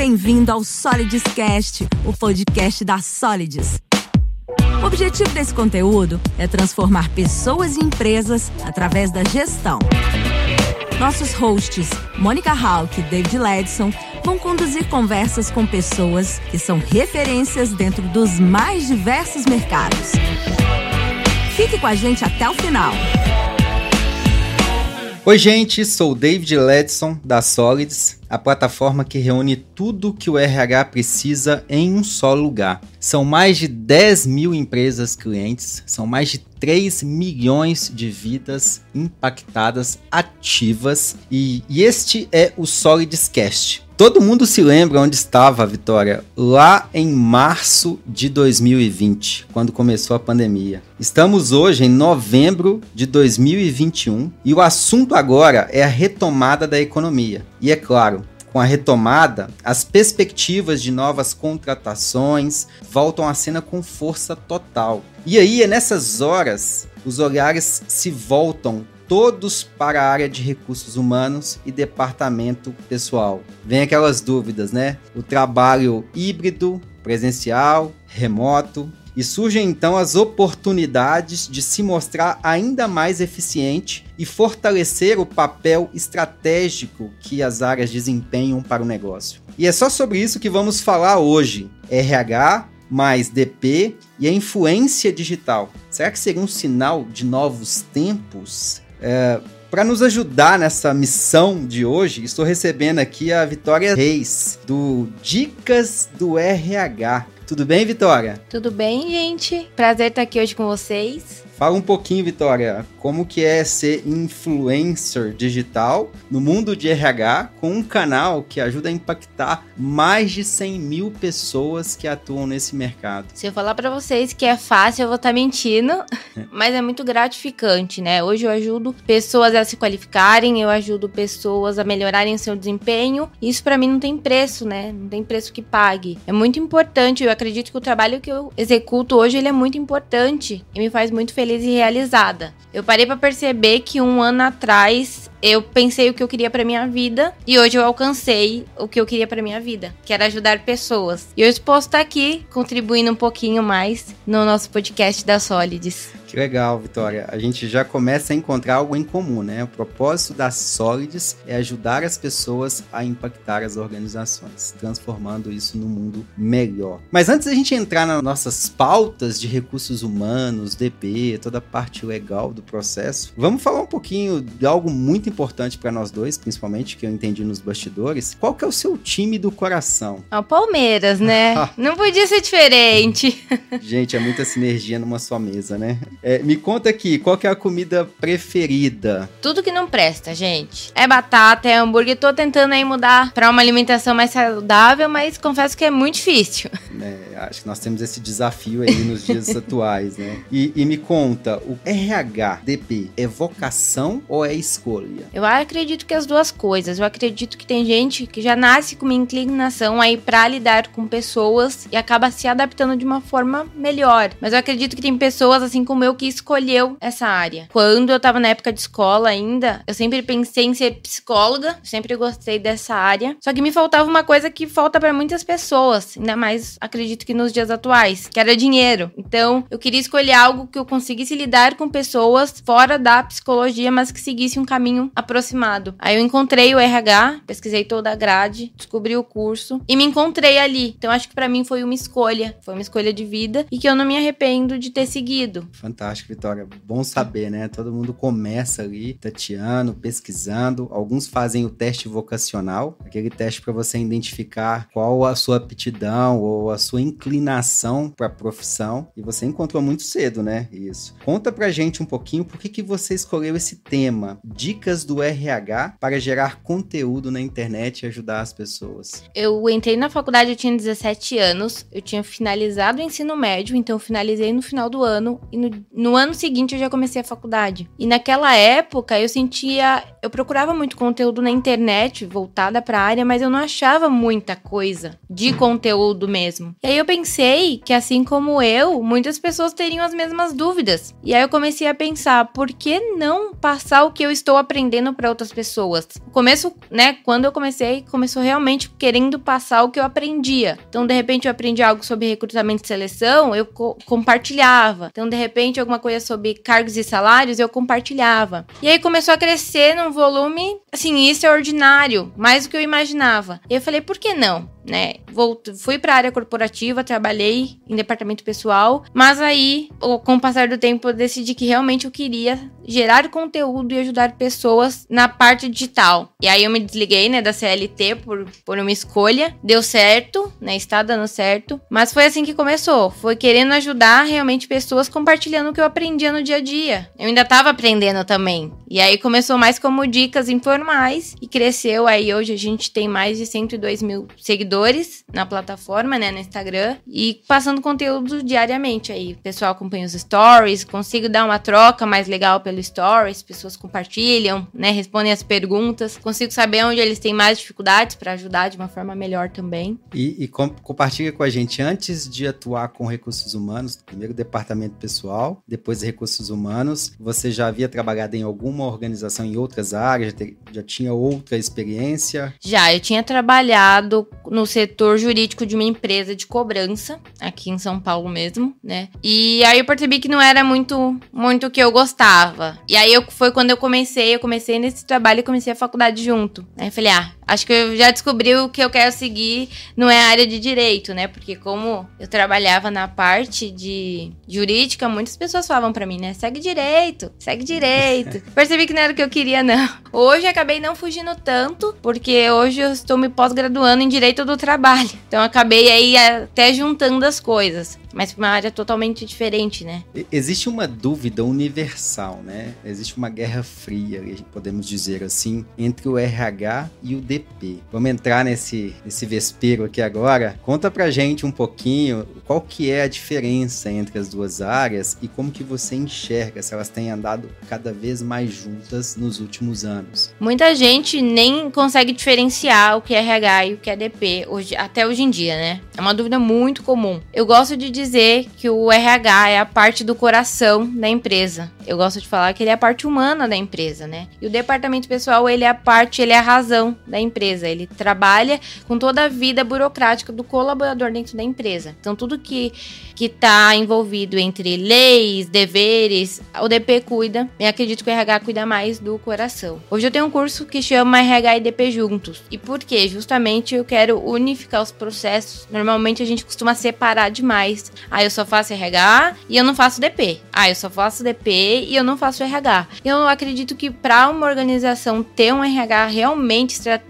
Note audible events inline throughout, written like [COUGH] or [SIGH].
bem-vindo ao Solids Cast, o podcast da Solids. O objetivo desse conteúdo é transformar pessoas e empresas através da gestão. Nossos hosts, Mônica Hawk e David Ledson, vão conduzir conversas com pessoas que são referências dentro dos mais diversos mercados. Fique com a gente até o final. Oi, gente, sou David Ledson da Solids, a plataforma que reúne tudo que o RH precisa em um só lugar. São mais de 10 mil empresas clientes, são mais de 3 milhões de vidas impactadas ativas e, e este é o Solids Cast Todo mundo se lembra onde estava a Vitória lá em março de 2020, quando começou a pandemia. Estamos hoje em novembro de 2021 e o assunto agora é a retomada da economia. E é claro, com a retomada, as perspectivas de novas contratações voltam à cena com força total. E aí é nessas horas os olhares se voltam todos para a área de recursos humanos e departamento pessoal. Vem aquelas dúvidas, né? O trabalho híbrido, presencial, remoto, e surgem então as oportunidades de se mostrar ainda mais eficiente e fortalecer o papel estratégico que as áreas desempenham para o negócio. E é só sobre isso que vamos falar hoje. RH mais DP e a influência digital. Será que seria um sinal de novos tempos? É, para nos ajudar nessa missão de hoje, estou recebendo aqui a Vitória Reis, do Dicas do RH. Tudo bem, Vitória? Tudo bem, gente. Prazer estar aqui hoje com vocês. Fala um pouquinho, Vitória, como que é ser influencer digital no mundo de RH com um canal que ajuda a impactar mais de 100 mil pessoas que atuam nesse mercado. Se eu falar para vocês que é fácil, eu vou estar tá mentindo, [LAUGHS] mas é muito gratificante, né? Hoje eu ajudo pessoas a se qualificarem, eu ajudo pessoas a melhorarem seu desempenho. Isso para mim não tem preço, né? Não tem preço que pague. É muito importante, eu acredito que o trabalho que eu executo hoje ele é muito importante e me faz muito feliz feliz e realizada. Eu parei para perceber que um ano atrás eu pensei o que eu queria para minha vida e hoje eu alcancei o que eu queria para minha vida, que era ajudar pessoas. E eu posso estar aqui contribuindo um pouquinho mais no nosso podcast da Solids. Que legal, Vitória. A gente já começa a encontrar algo em comum, né? O propósito da Solids é ajudar as pessoas a impactar as organizações, transformando isso num mundo melhor. Mas antes da gente entrar nas nossas pautas de recursos humanos, DP, toda a parte legal do processo, vamos falar um pouquinho de algo muito importante para nós dois, principalmente que eu entendi nos bastidores. Qual que é o seu time do coração? É o Palmeiras, né? [LAUGHS] Não podia ser diferente. gente, é muita sinergia numa só mesa, né? É, me conta aqui, qual que é a comida preferida? Tudo que não presta, gente. É batata, é hambúrguer. Tô tentando aí mudar para uma alimentação mais saudável, mas confesso que é muito difícil. [LAUGHS] É, acho que nós temos esse desafio aí nos dias [LAUGHS] atuais, né? E, e me conta, o RH, DP, é vocação ou é escolha? Eu acredito que as duas coisas. Eu acredito que tem gente que já nasce com uma inclinação aí para lidar com pessoas e acaba se adaptando de uma forma melhor. Mas eu acredito que tem pessoas, assim como eu, que escolheu essa área. Quando eu tava na época de escola ainda, eu sempre pensei em ser psicóloga, sempre gostei dessa área. Só que me faltava uma coisa que falta para muitas pessoas, ainda mais acredito que nos dias atuais, que era dinheiro. Então, eu queria escolher algo que eu conseguisse lidar com pessoas fora da psicologia, mas que seguisse um caminho aproximado. Aí eu encontrei o RH, pesquisei toda a grade, descobri o curso e me encontrei ali. Então, acho que para mim foi uma escolha, foi uma escolha de vida e que eu não me arrependo de ter seguido. Fantástico Vitória. Bom saber, né? Todo mundo começa ali, tateando, pesquisando. Alguns fazem o teste vocacional, aquele teste para você identificar qual a sua aptidão ou a sua inclinação para a profissão. E você encontrou muito cedo, né? Isso. Conta pra gente um pouquinho por que, que você escolheu esse tema, dicas do RH para gerar conteúdo na internet e ajudar as pessoas. Eu entrei na faculdade, eu tinha 17 anos, eu tinha finalizado o ensino médio, então eu finalizei no final do ano e no no ano seguinte eu já comecei a faculdade. E naquela época eu sentia, eu procurava muito conteúdo na internet voltada para a área, mas eu não achava muita coisa de conteúdo mesmo. E aí eu pensei que assim como eu, muitas pessoas teriam as mesmas dúvidas. E aí eu comecei a pensar, por que não passar o que eu estou aprendendo para outras pessoas? Começo, né, quando eu comecei, começou realmente querendo passar o que eu aprendia. Então, de repente eu aprendi algo sobre recrutamento e seleção, eu co compartilhava. Então, de repente alguma coisa sobre cargos e salários, eu compartilhava. E aí começou a crescer num volume assim extraordinário, mais do que eu imaginava. E eu falei, por que não? né? Voltei, fui para a área corporativa, trabalhei em departamento pessoal, mas aí, com o passar do tempo, eu decidi que realmente eu queria gerar conteúdo e ajudar pessoas na parte digital. E aí eu me desliguei, né, da CLT por, por uma escolha. Deu certo, né? Está dando certo. Mas foi assim que começou. Foi querendo ajudar realmente pessoas compartilhando o que eu aprendia no dia a dia. Eu ainda estava aprendendo também. E aí começou mais como dicas informais e cresceu. Aí hoje a gente tem mais de 102 mil seguidores na plataforma, né, no Instagram. E passando conteúdo diariamente aí. O pessoal acompanha os stories, consigo dar uma troca mais legal pelo stories, pessoas compartilham, né, respondem as perguntas, consigo saber onde eles têm mais dificuldades para ajudar de uma forma melhor também. E, e com, compartilha com a gente antes de atuar com recursos humanos, primeiro departamento pessoal, depois recursos humanos, você já havia trabalhado em alguma organização em outras áreas, já, te, já tinha outra experiência? Já, eu tinha trabalhado no setor jurídico de uma empresa de cobrança aqui em São Paulo mesmo, né? E aí eu percebi que não era muito muito o que eu gostava. E aí eu, foi quando eu comecei, eu comecei nesse trabalho e comecei a faculdade junto. Aí eu falei, ah, acho que eu já descobri o que eu quero seguir, não é a área de direito, né? Porque como eu trabalhava na parte de jurídica, muitas pessoas falavam para mim, né? Segue direito, segue direito. [LAUGHS] Percebi que não era o que eu queria, não. Hoje acabei não fugindo tanto, porque hoje eu estou me pós-graduando em direito do trabalho. Então acabei aí até juntando as coisas mas uma área totalmente diferente, né? Existe uma dúvida universal, né? Existe uma guerra fria, podemos dizer assim, entre o RH e o DP. Vamos entrar nesse, nesse vespeiro aqui agora. Conta pra gente um pouquinho qual que é a diferença entre as duas áreas e como que você enxerga se elas têm andado cada vez mais juntas nos últimos anos. Muita gente nem consegue diferenciar o que é RH e o que é DP hoje, até hoje em dia, né? É uma dúvida muito comum. Eu gosto de dizer que o RH é a parte do coração da empresa. Eu gosto de falar que ele é a parte humana da empresa, né? E o departamento pessoal, ele é a parte, ele é a razão da empresa. Ele trabalha com toda a vida burocrática do colaborador dentro da empresa. Então, tudo que que está envolvido entre leis, deveres, o DP cuida. E acredito que o RH cuida mais do coração. Hoje eu tenho um curso que chama RH e DP juntos. E por quê? Justamente eu quero unificar os processos. Normalmente a gente costuma separar demais. Ah, eu só faço RH e eu não faço DP. Ah, eu só faço DP e eu não faço RH. Eu acredito que para uma organização ter um RH realmente estratégico,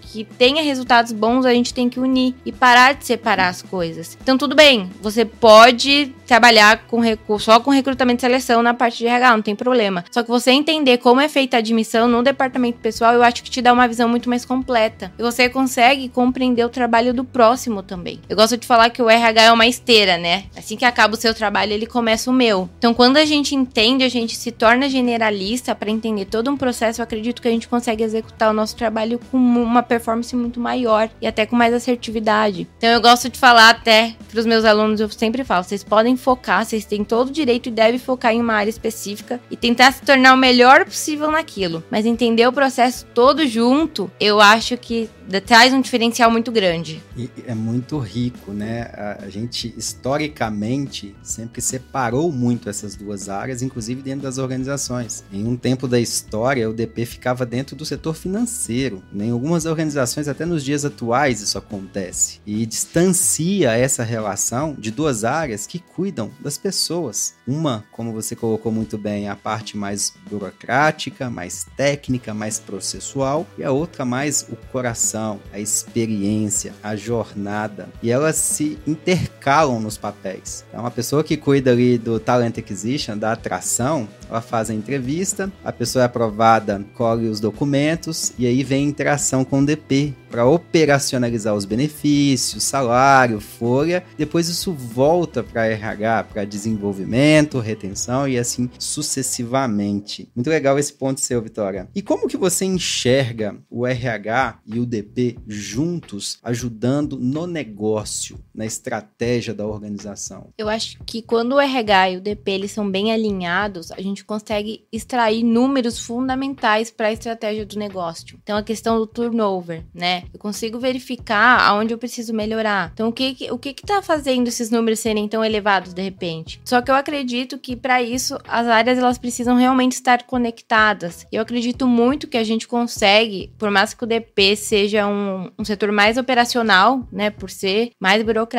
que tenha resultados bons, a gente tem que unir e parar de separar as coisas. Então tudo bem, você pode trabalhar com recurso, só com recrutamento e seleção na parte de RH, não tem problema. Só que você entender como é feita a admissão no departamento pessoal, eu acho que te dá uma visão muito mais completa. E você consegue compreender o trabalho do próximo também. Eu gosto de falar que o RH é uma esteira, né? Assim que acaba o seu trabalho, ele começa o meu. Então, quando a gente entende, a gente se torna generalista para entender todo um processo, eu acredito que a gente consegue executar o nosso trabalho com uma performance muito maior e até com mais assertividade. Então, eu gosto de falar até para os meus alunos, eu sempre falo, vocês podem focar, vocês têm todo o direito e devem focar em uma área específica e tentar se tornar o melhor possível naquilo. Mas entender o processo todo junto, eu acho que traz um diferencial muito grande. E é muito rico, né? A, gente historicamente sempre separou muito essas duas áreas, inclusive dentro das organizações. Em um tempo da história, o DP ficava dentro do setor financeiro. Em algumas organizações, até nos dias atuais, isso acontece. E distancia essa relação de duas áreas que cuidam das pessoas. Uma, como você colocou muito bem, a parte mais burocrática, mais técnica, mais processual, e a outra mais o coração a experiência, a jornada. E elas se intercalam nos papéis. Então, uma pessoa que cuida ali do talent acquisition, da atração, ela faz a entrevista, a pessoa é aprovada, colhe os documentos e aí vem a interação com o DP, para operacionalizar os benefícios, salário, folha. Depois isso volta para RH, para desenvolvimento, retenção e assim sucessivamente. Muito legal esse ponto seu, Vitória. E como que você enxerga o RH e o DP juntos ajudando no negócio, na estratégia da organização? Eu acho que quando o RH e o DP eles são bem alinhados, a gente consegue extrair números fundamentais para a estratégia do negócio. Então a questão do turnover, né? Eu consigo verificar aonde eu preciso melhorar. Então o que o que está fazendo esses números serem tão elevados de repente? Só que eu acredito que para isso as áreas elas precisam realmente estar conectadas. Eu acredito muito que a gente consegue, por mais que o DP seja um, um setor mais operacional, né, por ser mais burocrático,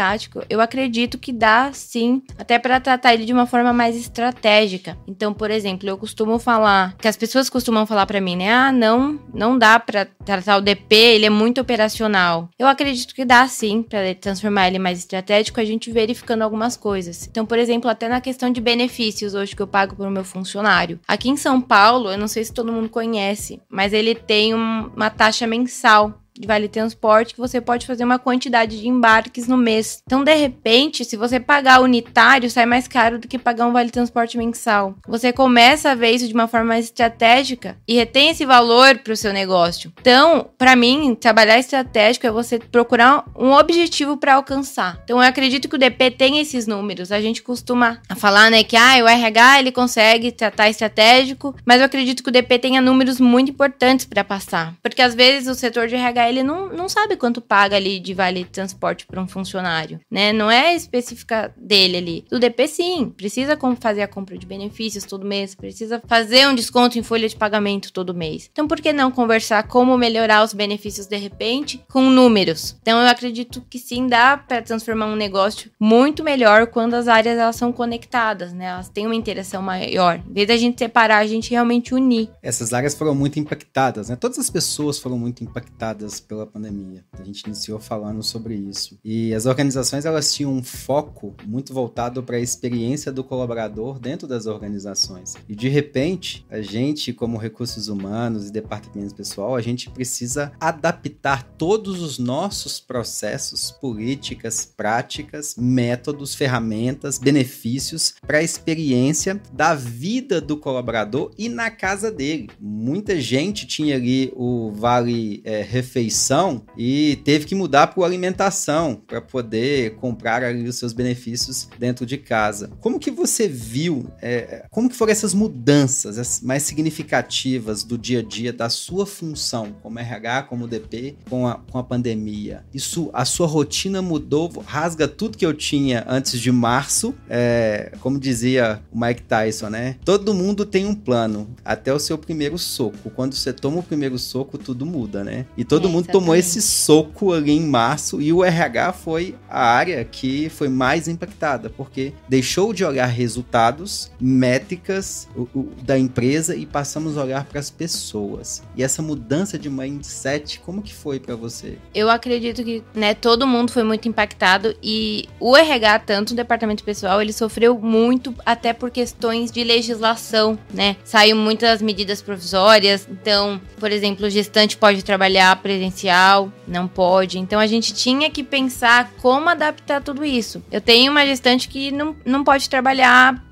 eu acredito que dá sim, até para tratar ele de uma forma mais estratégica. Então, por exemplo, eu costumo falar que as pessoas costumam falar para mim, né, ah, não, não dá para tratar o DP, ele é muito operacional. Eu acredito que dá sim para transformar ele mais estratégico, a gente verificando algumas coisas. Então, por exemplo, até na questão de benefícios hoje que eu pago para o meu funcionário. Aqui em São Paulo, eu não sei se todo mundo conhece, mas ele tem um, uma taxa mensal de vale transporte que você pode fazer uma quantidade de embarques no mês. Então, de repente, se você pagar unitário, sai mais caro do que pagar um vale transporte mensal. Você começa a ver isso de uma forma mais estratégica e retém esse valor para o seu negócio. Então, para mim, trabalhar estratégico é você procurar um objetivo para alcançar. Então, eu acredito que o DP tem esses números. A gente costuma falar, né, que ah, o RH ele consegue tratar estratégico, mas eu acredito que o DP tenha números muito importantes para passar, porque às vezes o setor de RH ele não, não sabe quanto paga ali de vale transporte para um funcionário, né? Não é específica dele ali. Do DP, sim, precisa fazer a compra de benefícios todo mês, precisa fazer um desconto em folha de pagamento todo mês. Então, por que não conversar como melhorar os benefícios de repente com números? Então, eu acredito que sim, dá para transformar um negócio muito melhor quando as áreas elas são conectadas, né? Elas têm uma interação maior. Em vez da gente separar, a gente realmente unir. Essas áreas foram muito impactadas, né? Todas as pessoas foram muito impactadas pela pandemia. A gente iniciou falando sobre isso. E as organizações elas tinham um foco muito voltado para a experiência do colaborador dentro das organizações. E de repente, a gente, como recursos humanos e departamento pessoal, a gente precisa adaptar todos os nossos processos, políticas, práticas, métodos, ferramentas, benefícios para a experiência da vida do colaborador e na casa dele. Muita gente tinha ali o vale é, refeição refeição e teve que mudar para alimentação para poder comprar ali os seus benefícios dentro de casa. Como que você viu, é, como que foram essas mudanças mais significativas do dia a dia da sua função como RH, como DP, com a, com a pandemia? Isso, a sua rotina mudou, rasga tudo que eu tinha antes de março, é, como dizia o Mike Tyson, né? Todo mundo tem um plano, até o seu primeiro soco. Quando você toma o primeiro soco, tudo muda, né? E todo mundo mundo tomou esse soco ali em março e o RH foi a área que foi mais impactada, porque deixou de olhar resultados, métricas o, o, da empresa e passamos a olhar para as pessoas. E essa mudança de mindset, como que foi para você? Eu acredito que, né, todo mundo foi muito impactado e o RH, tanto o departamento pessoal, ele sofreu muito até por questões de legislação, né? Saiu muitas medidas provisórias, então, por exemplo, o gestante pode trabalhar presencial, não pode. Então a gente tinha que pensar como adaptar tudo isso. Eu tenho uma gestante que não, não pode trabalhar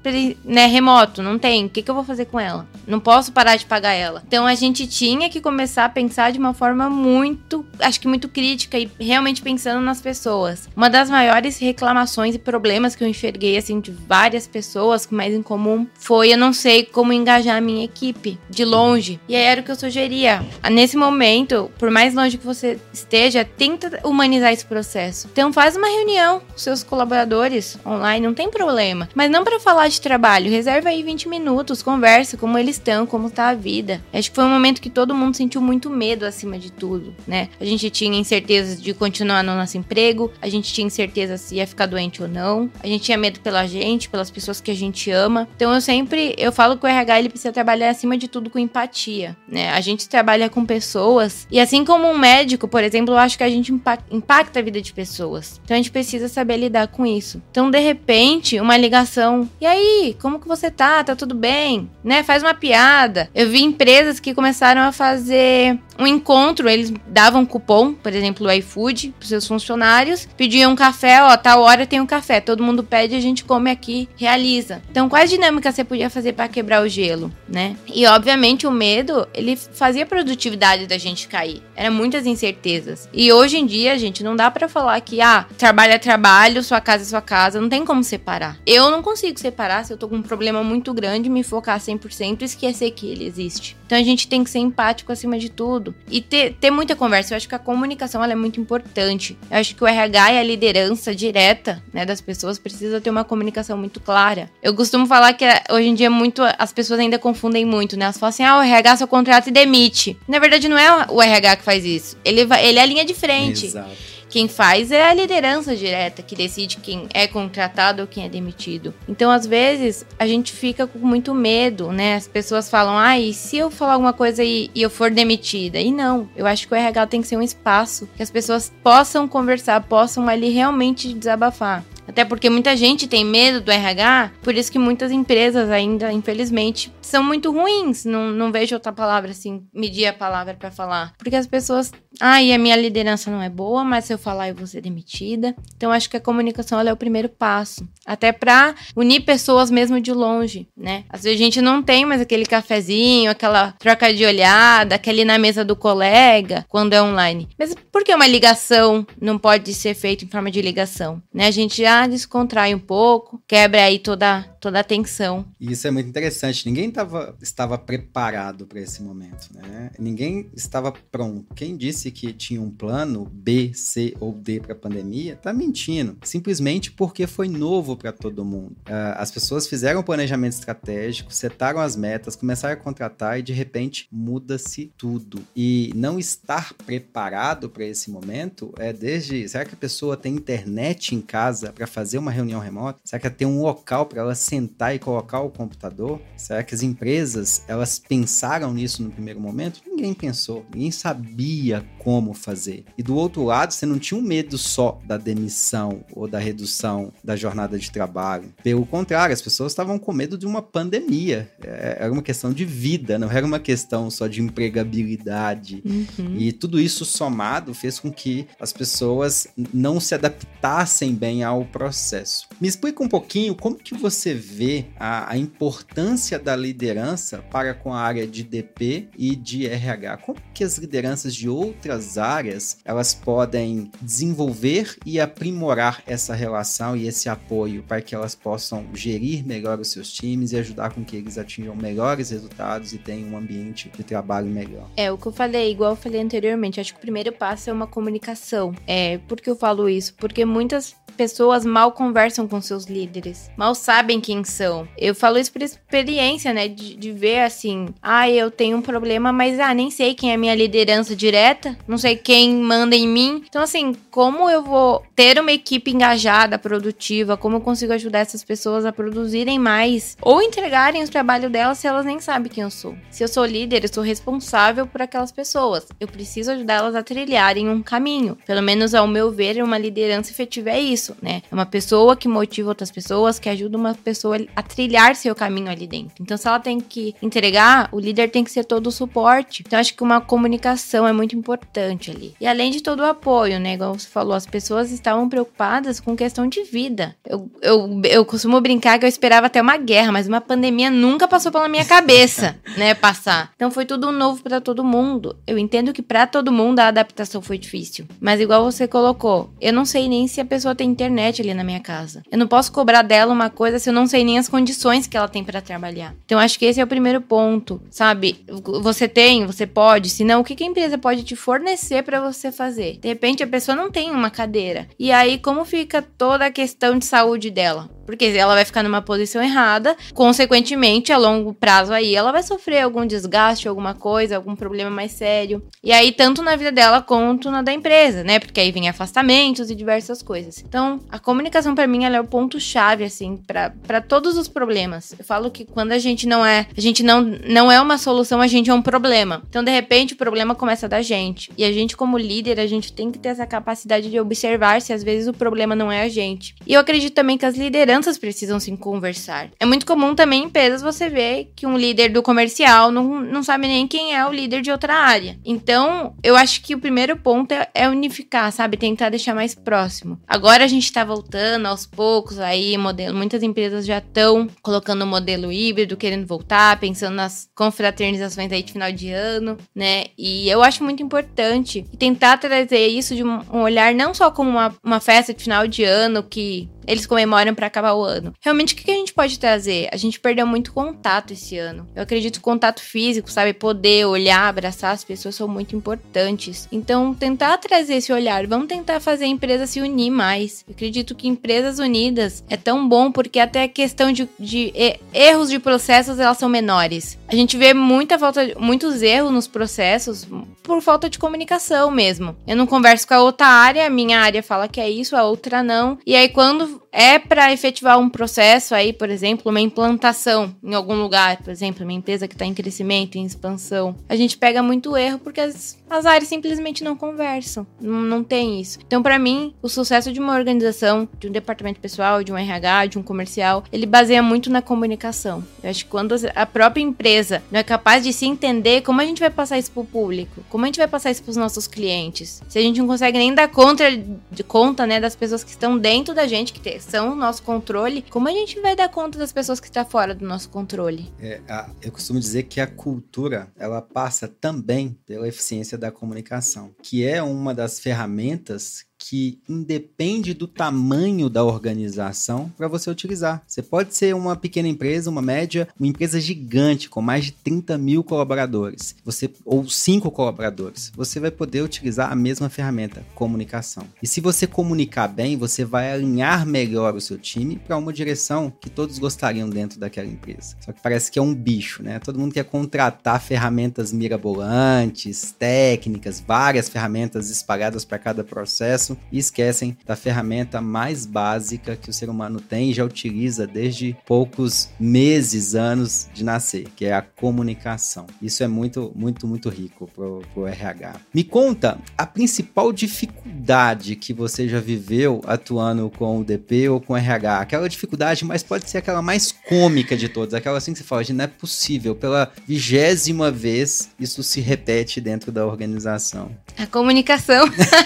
né, remoto, não tem. O que, que eu vou fazer com ela? Não posso parar de pagar ela. Então a gente tinha que começar a pensar de uma forma muito, acho que muito crítica e realmente pensando nas pessoas. Uma das maiores reclamações e problemas que eu enxerguei assim de várias pessoas mais em comum foi eu não sei como engajar a minha equipe de longe. E aí era o que eu sugeria. Nesse momento, por mais longe que você esteja, tenta humanizar esse processo. Então faz uma reunião com seus colaboradores online, não tem problema. Mas não para falar de trabalho, reserva aí 20 minutos, conversa como eles estão, como tá a vida. Acho que foi um momento que todo mundo sentiu muito medo acima de tudo, né? A gente tinha incerteza de continuar no nosso emprego, a gente tinha incerteza se ia ficar doente ou não, a gente tinha medo pela gente, pelas pessoas que a gente ama. Então eu sempre, eu falo que o RH ele precisa trabalhar acima de tudo com empatia, né? A gente trabalha com pessoas e assim como um médico, por exemplo, eu acho que a gente impacta a vida de pessoas. Então a gente precisa saber lidar com isso. Então, de repente, uma ligação. E aí, como que você tá? Tá tudo bem? Né? Faz uma piada. Eu vi empresas que começaram a fazer um encontro, eles davam cupom, por exemplo, o iFood, para seus funcionários, pediam um café, ó, tal hora tem um café, todo mundo pede, a gente come aqui, realiza. Então, quais dinâmicas você podia fazer para quebrar o gelo, né? E obviamente o medo, ele fazia a produtividade da gente cair. Era muitas incertezas. E hoje em dia, gente, não dá para falar que ah, trabalho é trabalho, sua casa é sua casa, não tem como separar. Eu não consigo separar se eu tô com um problema muito grande, me focar 100% e esquecer que ele existe. Então a gente tem que ser empático acima de tudo e ter, ter muita conversa. Eu acho que a comunicação é muito importante. Eu acho que o RH e a liderança direta né, das pessoas precisa ter uma comunicação muito clara. Eu costumo falar que eh, hoje em dia muito as pessoas ainda confundem muito, né? Elas falam assim: ah, o RH só contrata e demite. Na verdade, não é o RH que faz isso. Ele, ele é a linha de frente. Exato. Quem faz é a liderança direta que decide quem é contratado ou quem é demitido. Então, às vezes, a gente fica com muito medo, né? As pessoas falam, ah, e se eu falar alguma coisa e, e eu for demitida? E não, eu acho que o RH tem que ser um espaço que as pessoas possam conversar, possam ali realmente desabafar. Até porque muita gente tem medo do RH, por isso que muitas empresas ainda, infelizmente, são muito ruins. Não, não vejo outra palavra assim, medir a palavra para falar. Porque as pessoas. Ah, e a minha liderança não é boa, mas se eu falar eu vou ser demitida. Então acho que a comunicação é o primeiro passo. Até para unir pessoas mesmo de longe, né? Às vezes a gente não tem mais aquele cafezinho, aquela troca de olhada, aquele na mesa do colega, quando é online. Mas por que uma ligação não pode ser feita em forma de ligação? Né? A gente já descontrai um pouco, quebra aí toda, toda a tensão. E isso é muito interessante. Ninguém tava, estava preparado para esse momento, né? Ninguém estava pronto. Quem disse que tinha um plano B, C ou D para a pandemia, tá mentindo. Simplesmente porque foi novo para todo mundo. Uh, as pessoas fizeram um planejamento estratégico, setaram as metas, começaram a contratar e de repente muda-se tudo. E não estar preparado para esse momento é desde. Será que a pessoa tem internet em casa para fazer uma reunião remota? Será que ela tem um local para ela sentar e colocar o computador? Será que as empresas elas pensaram nisso no primeiro momento? Ninguém pensou, ninguém sabia como fazer. E do outro lado, você não tinha um medo só da demissão ou da redução da jornada de trabalho. Pelo contrário, as pessoas estavam com medo de uma pandemia. É, era uma questão de vida, não era uma questão só de empregabilidade. Uhum. E tudo isso somado fez com que as pessoas não se adaptassem bem ao processo. Me explica um pouquinho como que você vê a, a importância da liderança para com a área de DP e de RH. Como que as lideranças de outras áreas elas podem desenvolver e aprimorar essa relação e esse apoio para que elas possam gerir melhor os seus times e ajudar com que eles atinjam melhores resultados e tenham um ambiente de trabalho melhor. É o que eu falei, igual eu falei anteriormente, acho que o primeiro passo é uma comunicação. É, por que eu falo isso? Porque muitas pessoas mal conversam com seus líderes, mal sabem quem são. Eu falo isso por experiência, né? De, de, ver assim, ah, eu tenho um problema, mas ah, nem sei quem é minha liderança direta, não sei quem manda em mim. Então, assim, como eu vou ter uma equipe engajada, produtiva, como eu consigo ajudar essas pessoas a produzirem mais ou entregarem o trabalho delas se elas nem sabem quem eu sou? Se eu sou líder, eu sou responsável por aquelas pessoas. Eu preciso ajudá-las a trilharem um caminho. Pelo menos, ao meu ver, uma liderança efetiva é isso isso, né? É uma pessoa que motiva outras pessoas, que ajuda uma pessoa a trilhar seu caminho ali dentro. Então, se ela tem que entregar, o líder tem que ser todo o suporte. Então, acho que uma comunicação é muito importante ali. E além de todo o apoio, né? Igual você falou, as pessoas estavam preocupadas com questão de vida. Eu, eu, eu costumo brincar que eu esperava até uma guerra, mas uma pandemia nunca passou pela minha cabeça, [LAUGHS] né? Passar. Então, foi tudo novo para todo mundo. Eu entendo que para todo mundo a adaptação foi difícil. Mas, igual você colocou, eu não sei nem se a pessoa tem internet ali na minha casa. Eu não posso cobrar dela uma coisa se eu não sei nem as condições que ela tem para trabalhar. Então acho que esse é o primeiro ponto, sabe? Você tem, você pode, se não, o que, que a empresa pode te fornecer para você fazer? De repente a pessoa não tem uma cadeira. E aí como fica toda a questão de saúde dela? Porque ela vai ficar numa posição errada, consequentemente, a longo prazo aí, ela vai sofrer algum desgaste, alguma coisa, algum problema mais sério. E aí, tanto na vida dela quanto na da empresa, né? Porque aí vem afastamentos e diversas coisas. Então, a comunicação para mim ela é o ponto chave assim para todos os problemas. Eu falo que quando a gente não é, a gente não não é uma solução, a gente é um problema. problema. Então, de repente, o problema começa da gente. E a gente, como líder, a gente tem que ter essa capacidade de observar se às vezes o problema não é a gente. E eu acredito também que as lideranças precisam se conversar. É muito comum também em empresas você ver que um líder do comercial não, não sabe nem quem é o líder de outra área. Então, eu acho que o primeiro ponto é, é unificar, sabe? Tentar deixar mais próximo. Agora a gente tá voltando aos poucos aí, modelo. Muitas empresas já estão colocando o modelo híbrido, querendo voltar, pensando nas confraternizações aí de final de ano, né? E eu acho muito importante tentar trazer isso de um olhar não só como uma, uma festa de final de ano que eles comemoram para acabar o ano. Realmente, o que a gente pode trazer? A gente perdeu muito contato esse ano. Eu acredito que contato físico, sabe? Poder olhar, abraçar as pessoas são muito importantes. Então, tentar trazer esse olhar. Vamos tentar fazer a empresa se unir mais. Eu acredito que empresas unidas é tão bom porque até a questão de, de erros de processos elas são menores. A gente vê muita falta, muitos erros nos processos por falta de comunicação mesmo. Eu não converso com a outra área, a minha área fala que é isso, a outra não. E aí quando é para efetivar um processo aí, por exemplo, uma implantação em algum lugar, por exemplo, uma empresa que está em crescimento, em expansão, a gente pega muito erro porque as, as áreas simplesmente não conversam, não, não tem isso. Então, para mim, o sucesso de uma organização, de um departamento pessoal, de um RH, de um comercial, ele baseia muito na comunicação. Eu acho que quando a própria empresa não é capaz de se entender, como a gente vai passar isso para o público? Como a gente vai passar isso para os nossos clientes? Se a gente não consegue nem dar conta de conta, né, das pessoas que estão dentro da gente, que são o nosso controle, como a gente vai dar conta das pessoas que estão tá fora do nosso controle? É, a, eu costumo dizer que a cultura, ela passa também pela eficiência da comunicação, que é uma das ferramentas que independe do tamanho da organização para você utilizar. Você pode ser uma pequena empresa, uma média, uma empresa gigante com mais de 30 mil colaboradores, você ou cinco colaboradores. Você vai poder utilizar a mesma ferramenta, comunicação. E se você comunicar bem, você vai alinhar melhor o seu time para uma direção que todos gostariam dentro daquela empresa. Só que parece que é um bicho, né? Todo mundo quer contratar ferramentas mirabolantes, técnicas, várias ferramentas espalhadas para cada processo e esquecem da ferramenta mais básica que o ser humano tem e já utiliza desde poucos meses, anos de nascer, que é a comunicação. Isso é muito, muito, muito rico pro, pro RH. Me conta a principal dificuldade que você já viveu atuando com o DP ou com o RH. Aquela dificuldade, mas pode ser aquela mais cômica de todas, aquela assim que você fala, não é possível, pela vigésima vez isso se repete dentro da organização. A comunicação.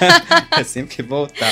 [LAUGHS] é sempre que voltar.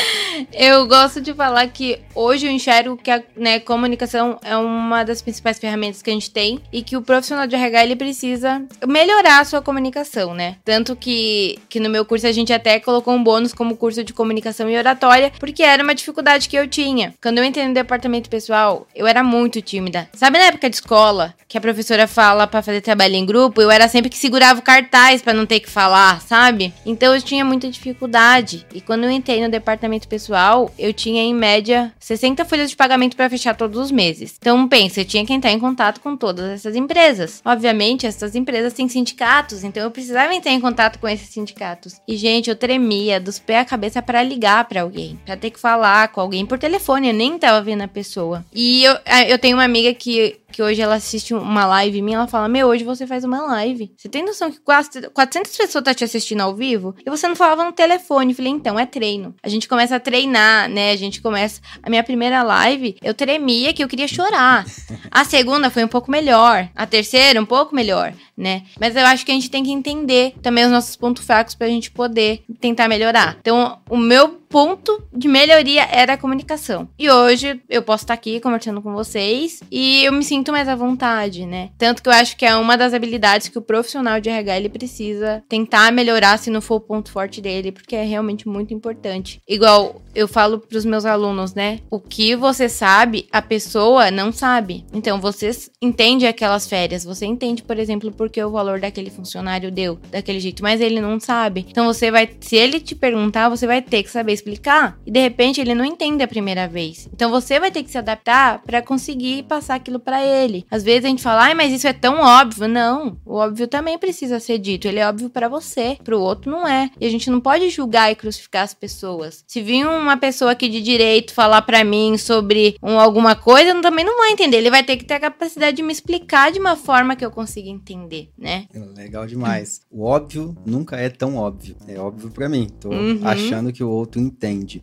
Eu gosto de falar que hoje eu enxergo que a né, comunicação é uma das principais ferramentas que a gente tem e que o profissional de RH ele precisa melhorar a sua comunicação, né? Tanto que, que no meu curso a gente até colocou um bônus como curso de comunicação e oratória, porque era uma dificuldade que eu tinha. Quando eu entrei no departamento pessoal, eu era muito tímida. Sabe na época de escola, que a professora fala para fazer trabalho em grupo, eu era sempre que segurava o cartaz para não ter que falar, sabe? Então eu tinha muita dificuldade. E quando eu entrei no departamento pessoal, eu tinha em média 60 folhas de pagamento para fechar todos os meses. Então, pensa, eu tinha que entrar em contato com todas essas empresas. Obviamente, essas empresas têm sindicatos, então eu precisava entrar em contato com esses sindicatos. E, gente, eu tremia dos pés à cabeça para ligar para alguém, para ter que falar com alguém por telefone, eu nem tava vendo a pessoa. E eu, eu tenho uma amiga que que hoje ela assiste uma live minha, ela fala: Meu, hoje você faz uma live. Você tem noção que quase 400 pessoas tá te assistindo ao vivo? E você não falava no telefone. Eu falei: Então, é treino. A gente começa a treinar, né? A gente começa. A minha primeira live, eu tremia que eu queria chorar. A segunda foi um pouco melhor. A terceira, um pouco melhor, né? Mas eu acho que a gente tem que entender também os nossos pontos fracos pra gente poder tentar melhorar. Então, o meu ponto de melhoria era a comunicação. E hoje eu posso estar aqui conversando com vocês e eu me sinto mais à vontade, né? Tanto que eu acho que é uma das habilidades que o profissional de RH ele precisa tentar melhorar se não for o ponto forte dele, porque é realmente muito importante. Igual eu falo para os meus alunos, né? O que você sabe, a pessoa não sabe. Então você entende aquelas férias, você entende, por exemplo, porque o valor daquele funcionário deu daquele jeito, mas ele não sabe. Então você vai, se ele te perguntar, você vai ter que saber explicar e de repente ele não entende a primeira vez. Então você vai ter que se adaptar para conseguir passar aquilo para ele. Às vezes a gente fala, ai, mas isso é tão óbvio. Não, o óbvio também precisa ser dito. Ele é óbvio para você, para o outro não é. E a gente não pode julgar e crucificar as pessoas. Se vir uma pessoa aqui de direito falar para mim sobre um, alguma coisa, eu também não vou entender. Ele vai ter que ter a capacidade de me explicar de uma forma que eu consiga entender, né? Legal demais. O óbvio nunca é tão óbvio. É óbvio para mim. Tô uhum. achando que o outro entende.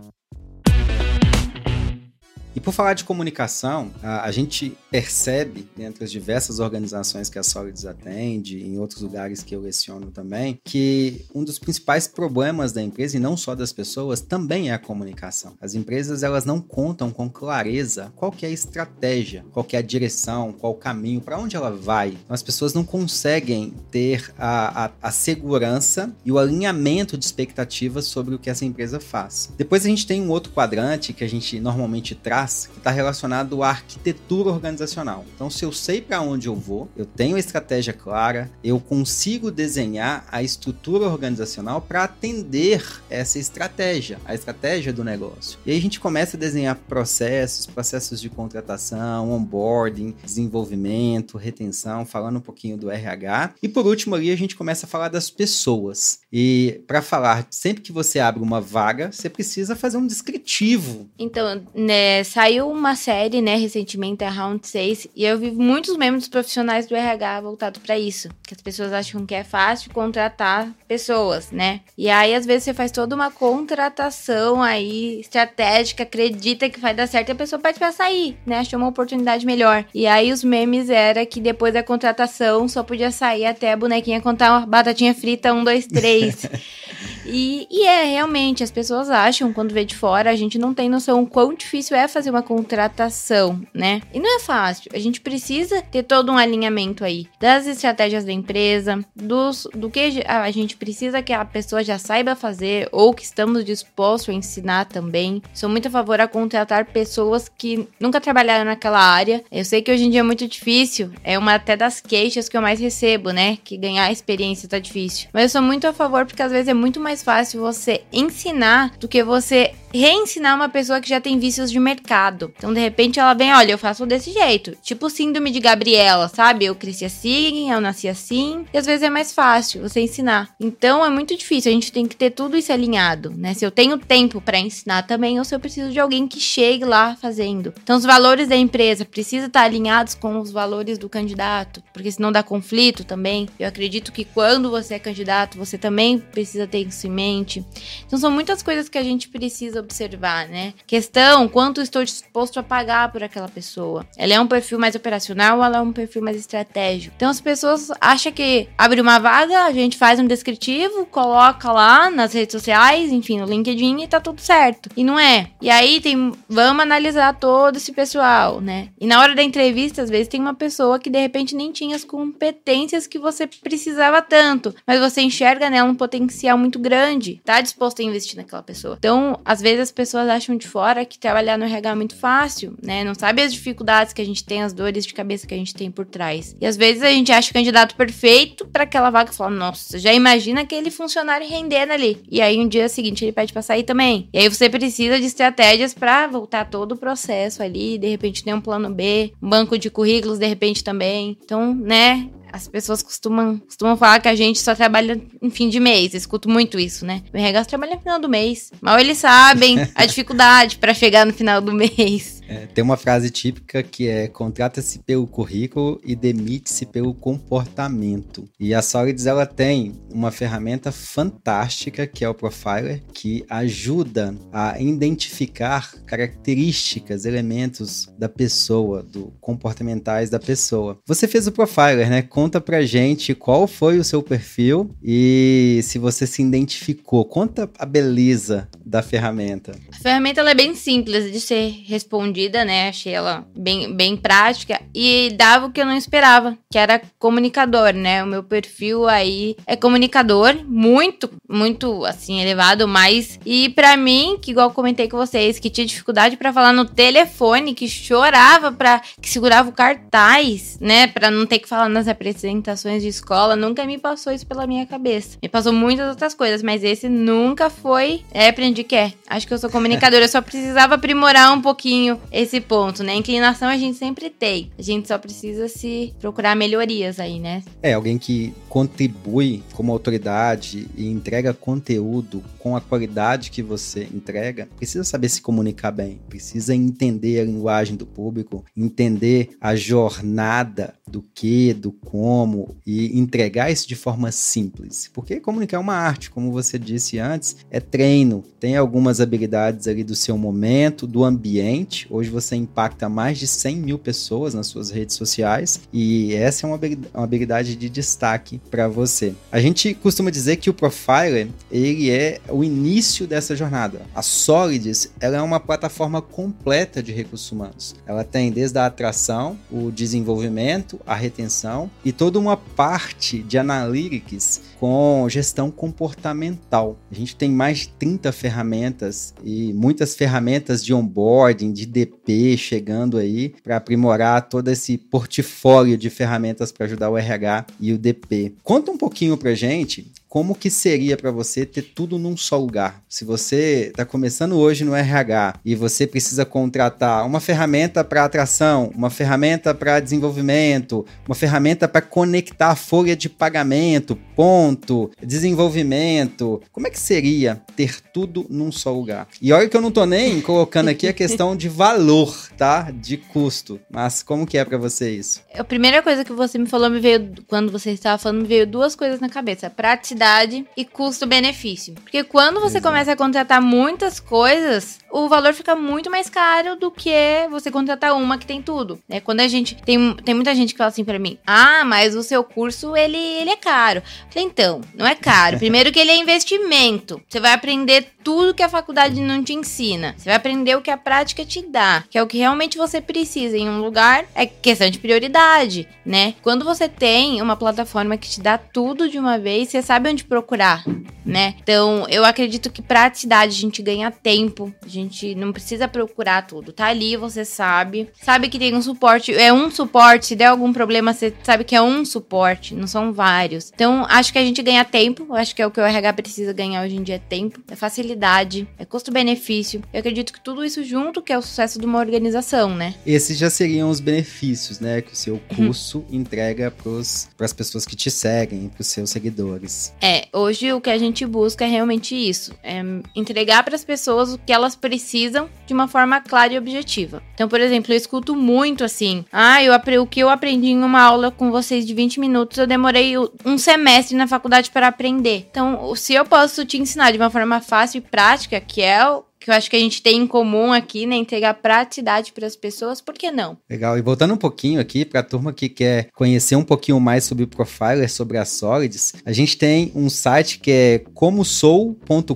E por falar de comunicação, a, a, gente percebe, dentro das diversas organizações que a Solids atende, em outros lugares que eu leciono também, que um dos principais problemas da empresa, e não só das pessoas, também é a comunicação. As empresas elas não contam com clareza qual é a estratégia, qual é a direção, qual o caminho, para onde ela vai. Então, as pessoas não conseguem ter a, a, a segurança e o alinhamento de expectativas sobre o que essa empresa faz. Depois a gente tem um outro quadrante que a gente normalmente traz que está relacionado à arquitetura organizacional. Então, se eu sei para onde eu vou, eu tenho a estratégia clara, eu consigo desenhar a estrutura organizacional para atender essa estratégia, a estratégia do negócio. E aí a gente começa a desenhar processos, processos de contratação, onboarding, desenvolvimento, retenção, falando um pouquinho do RH. E por último ali a gente começa a falar das pessoas. E para falar, sempre que você abre uma vaga, você precisa fazer um descritivo. Então, nessa Saiu uma série, né, recentemente, a Round 6, e eu vi muitos membros profissionais do RH voltado para isso. Que as pessoas acham que é fácil contratar pessoas, né? E aí, às vezes, você faz toda uma contratação aí estratégica, acredita que vai dar certo e a pessoa pede pra sair, né? Achou uma oportunidade melhor. E aí, os memes era que depois da contratação só podia sair até a bonequinha contar uma batatinha frita, um, dois, três. [LAUGHS] e, e é, realmente, as pessoas acham, quando vê de fora, a gente não tem noção o quão difícil é fazer fazer uma contratação, né? E não é fácil. A gente precisa ter todo um alinhamento aí das estratégias da empresa, dos, do que a gente precisa que a pessoa já saiba fazer ou que estamos dispostos a ensinar também. Sou muito a favor a contratar pessoas que nunca trabalharam naquela área. Eu sei que hoje em dia é muito difícil, é uma até das queixas que eu mais recebo, né? Que ganhar experiência tá difícil. Mas eu sou muito a favor porque às vezes é muito mais fácil você ensinar do que você reensinar uma pessoa que já tem vícios de mercado. Então, de repente, ela vem, olha, eu faço desse jeito. Tipo síndrome de Gabriela, sabe? Eu cresci assim, eu nasci assim. E às vezes é mais fácil você ensinar. Então, é muito difícil. A gente tem que ter tudo isso alinhado, né? Se eu tenho tempo para ensinar também, ou se eu preciso de alguém que chegue lá fazendo. Então, os valores da empresa precisam estar alinhados com os valores do candidato, porque senão dá conflito também. Eu acredito que quando você é candidato, você também precisa ter isso em mente. Então, são muitas coisas que a gente precisa observar, né? Questão: quanto estou disposto a pagar por aquela pessoa? Ela é um perfil mais operacional ou ela é um perfil mais estratégico? Então as pessoas acham que abre uma vaga, a gente faz um descritivo, coloca lá nas redes sociais, enfim, no LinkedIn e tá tudo certo. E não é. E aí tem, vamos analisar todo esse pessoal, né? E na hora da entrevista, às vezes tem uma pessoa que de repente nem tinha as competências que você precisava tanto, mas você enxerga nela um potencial muito grande, tá disposto a investir naquela pessoa. Então, às vezes vezes as pessoas acham de fora que trabalhar no RH é muito fácil, né? Não sabe as dificuldades que a gente tem, as dores de cabeça que a gente tem por trás. E às vezes a gente acha o candidato perfeito para aquela vaga e fala: nossa, já imagina aquele funcionário rendendo ali. E aí um dia seguinte ele pede pra sair também. E aí você precisa de estratégias para voltar todo o processo ali. De repente tem um plano B, um banco de currículos, de repente também. Então, né? As pessoas costumam, costumam falar que a gente só trabalha em fim de mês. Eu escuto muito isso, né? O RH trabalha no final do mês. Mal eles sabem a [LAUGHS] dificuldade para chegar no final do mês. É, tem uma frase típica que é contrata-se pelo currículo e demite-se pelo comportamento. E a Solids ela tem uma ferramenta fantástica que é o Profiler, que ajuda a identificar características, elementos da pessoa, do comportamentais da pessoa. Você fez o Profiler, né? Conta pra gente qual foi o seu perfil e se você se identificou. Conta a beleza da ferramenta. A ferramenta ela é bem simples de ser respondida difundida, né? Achei ela bem, bem prática e dava o que eu não esperava, que era comunicador, né? O meu perfil aí é comunicador, muito, muito assim elevado, mas e para mim, que igual comentei com vocês, que tinha dificuldade para falar no telefone, que chorava para que segurava o cartaz, né, para não ter que falar nas apresentações de escola, nunca me passou isso pela minha cabeça. Me passou muitas outras coisas, mas esse nunca foi. É, aprendi que é. Acho que eu sou comunicadora, eu só precisava aprimorar um pouquinho esse ponto, né? Inclinação a gente sempre tem. A gente só precisa se procurar melhorias aí, né? É, alguém que contribui como autoridade e entrega conteúdo com a qualidade que você entrega, precisa saber se comunicar bem, precisa entender a linguagem do público, entender a jornada do que, do como e entregar isso de forma simples. Porque comunicar é uma arte, como você disse antes, é treino. Tem algumas habilidades ali do seu momento, do ambiente. Hoje você impacta mais de 100 mil pessoas nas suas redes sociais e essa é uma habilidade de destaque para você. A gente costuma dizer que o Profiler ele é o início dessa jornada. A Solids ela é uma plataforma completa de recursos humanos. Ela tem desde a atração, o desenvolvimento, a retenção e toda uma parte de analytics com gestão comportamental. A gente tem mais de 30 ferramentas e muitas ferramentas de onboarding, de DP chegando aí para aprimorar todo esse portfólio de ferramentas para ajudar o RH e o DP. Conta um pouquinho pra gente como que seria para você ter tudo num só lugar? Se você está começando hoje no RH e você precisa contratar uma ferramenta para atração, uma ferramenta para desenvolvimento, uma ferramenta para conectar a folha de pagamento, ponto, desenvolvimento, como é que seria ter tudo num só lugar? E olha que eu não tô nem colocando aqui a questão de valor, tá? De custo, mas como que é para você isso? A primeira coisa que você me falou me veio quando você estava falando me veio duas coisas na cabeça: praticidade praticidade e custo-benefício. Porque quando você Exato. começa a contratar muitas coisas, o valor fica muito mais caro do que você contratar uma que tem tudo. Né? Quando a gente. Tem, tem muita gente que fala assim para mim: Ah, mas o seu curso ele, ele é caro. Eu falei, então, não é caro. [LAUGHS] Primeiro que ele é investimento. Você vai aprender tudo que a faculdade não te ensina. Você vai aprender o que a prática te dá, que é o que realmente você precisa em um lugar. É questão de prioridade, né? Quando você tem uma plataforma que te dá tudo de uma vez, você sabe onde procurar, né? Então, eu acredito que praticidade a gente ganha tempo, a gente não precisa procurar tudo. Tá ali, você sabe. Sabe que tem um suporte, é um suporte, se der algum problema, você sabe que é um suporte, não são vários. Então, acho que a gente ganha tempo, acho que é o que o RH precisa ganhar hoje em dia é tempo, é facilidade, é custo-benefício. Eu acredito que tudo isso junto que é o sucesso de uma organização, né? Esses já seriam os benefícios, né, que o seu uhum. curso entrega para as pessoas que te seguem, para os seus seguidores. É, hoje o que a gente busca é realmente isso: é entregar para as pessoas o que elas precisam de uma forma clara e objetiva. Então, por exemplo, eu escuto muito assim: ah, eu, o que eu aprendi em uma aula com vocês de 20 minutos, eu demorei um semestre na faculdade para aprender. Então, se eu posso te ensinar de uma forma fácil e prática, que é o que eu acho que a gente tem em comum aqui, né? Entregar praticidade para as pessoas, por que não? Legal. E voltando um pouquinho aqui para a turma que quer conhecer um pouquinho mais sobre o Profiler, sobre a Solids, a gente tem um site que é comosou.com.br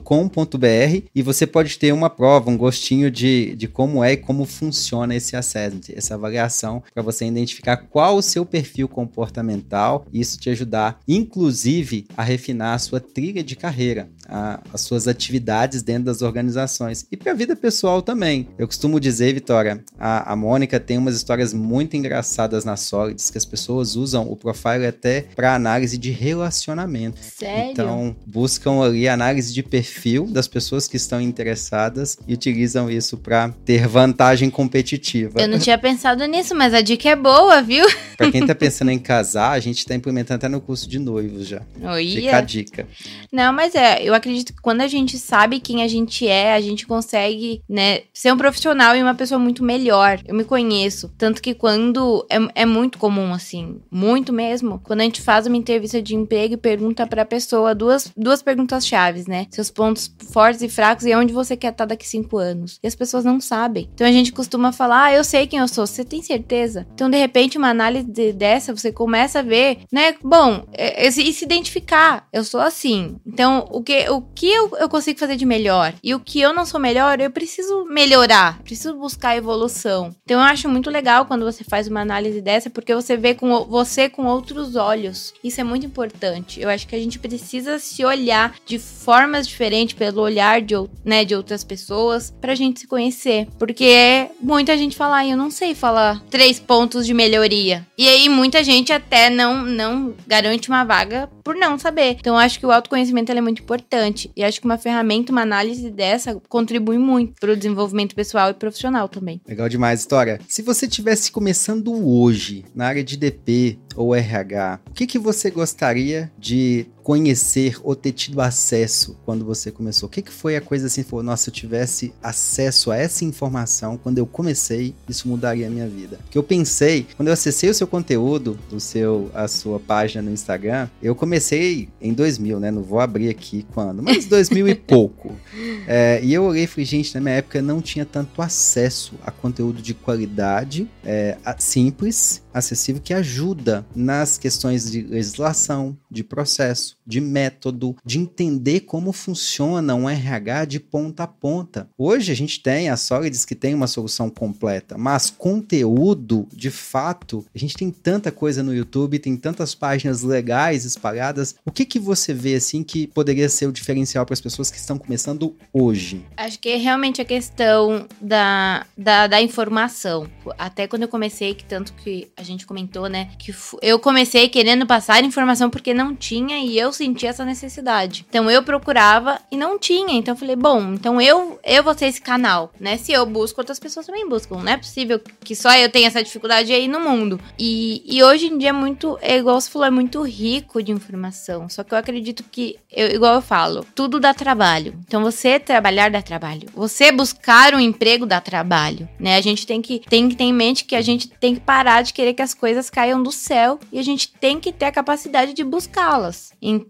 e você pode ter uma prova, um gostinho de, de como é e como funciona esse assessment, essa avaliação, para você identificar qual o seu perfil comportamental e isso te ajudar, inclusive, a refinar a sua trilha de carreira, a, as suas atividades dentro das organizações e para a vida pessoal também. Eu costumo dizer, Vitória, a, a Mônica tem umas histórias muito engraçadas na Solids que as pessoas usam o profile até para análise de relacionamento. Sério? Então, buscam ali análise de perfil das pessoas que estão interessadas e utilizam isso para ter vantagem competitiva. Eu não tinha pensado nisso, mas a dica é boa, viu? [LAUGHS] para quem tá pensando em casar, a gente tá implementando até no curso de noivos já. Fica a dica. Não, mas é, eu acredito que quando a gente sabe quem a gente é, a gente gente consegue, né, ser um profissional e uma pessoa muito melhor. Eu me conheço. Tanto que quando. É, é muito comum, assim, muito mesmo, quando a gente faz uma entrevista de emprego e pergunta pra pessoa duas, duas perguntas chaves, né? Seus pontos fortes e fracos e onde você quer estar daqui cinco anos. E as pessoas não sabem. Então a gente costuma falar, ah, eu sei quem eu sou. Você tem certeza? Então, de repente, uma análise dessa, você começa a ver, né? Bom, é, é, e se identificar. Eu sou assim. Então, o que, o que eu, eu consigo fazer de melhor? E o que eu não sou melhor, eu preciso melhorar, preciso buscar evolução. Então eu acho muito legal quando você faz uma análise dessa, porque você vê com você com outros olhos. Isso é muito importante. Eu acho que a gente precisa se olhar de formas diferentes pelo olhar de, né, de outras pessoas pra gente se conhecer. Porque muita gente fala, ah, eu não sei falar três pontos de melhoria. E aí muita gente até não, não garante uma vaga por não saber. Então eu acho que o autoconhecimento é muito importante. E acho que uma ferramenta, uma análise dessa contribui muito para o desenvolvimento pessoal e profissional também. Legal demais, História. Se você tivesse começando hoje na área de DP ou RH, o que, que você gostaria de conhecer ou ter tido acesso quando você começou? O que, que foi a coisa assim, falou, nossa, se eu tivesse acesso a essa informação quando eu comecei, isso mudaria a minha vida. Que eu pensei, quando eu acessei o seu conteúdo, o seu, a sua página no Instagram, eu comecei em 2000, né? Não vou abrir aqui quando, mas 2000 e [LAUGHS] pouco. É, e eu olhei e falei, gente, na minha época não tinha tanto acesso a conteúdo de qualidade, é, simples, acessível, que ajuda nas questões de legislação, de processo, de método, de entender como funciona um RH de ponta a ponta. Hoje a gente tem a Solids que tem uma solução completa, mas conteúdo, de fato, a gente tem tanta coisa no YouTube, tem tantas páginas legais espalhadas. O que que você vê assim que poderia ser o diferencial para as pessoas que estão começando hoje? Acho que é realmente a questão da, da, da informação. Até quando eu comecei, que tanto que a gente comentou, né, que eu comecei querendo passar informação porque não tinha e eu sentia essa necessidade. Então eu procurava e não tinha. Então eu falei, bom, então eu, eu vou ser esse canal, né? Se eu busco, outras pessoas também buscam. Não é possível que só eu tenha essa dificuldade aí no mundo. E, e hoje em dia é muito, é igual você falou, é muito rico de informação. Só que eu acredito que, eu, igual eu falo, tudo dá trabalho. Então você trabalhar dá trabalho. Você buscar um emprego dá trabalho, né? A gente tem que, tem que ter em mente que a gente tem que parar de querer que as coisas caiam do céu e a gente tem que ter a capacidade de buscá-las. Então,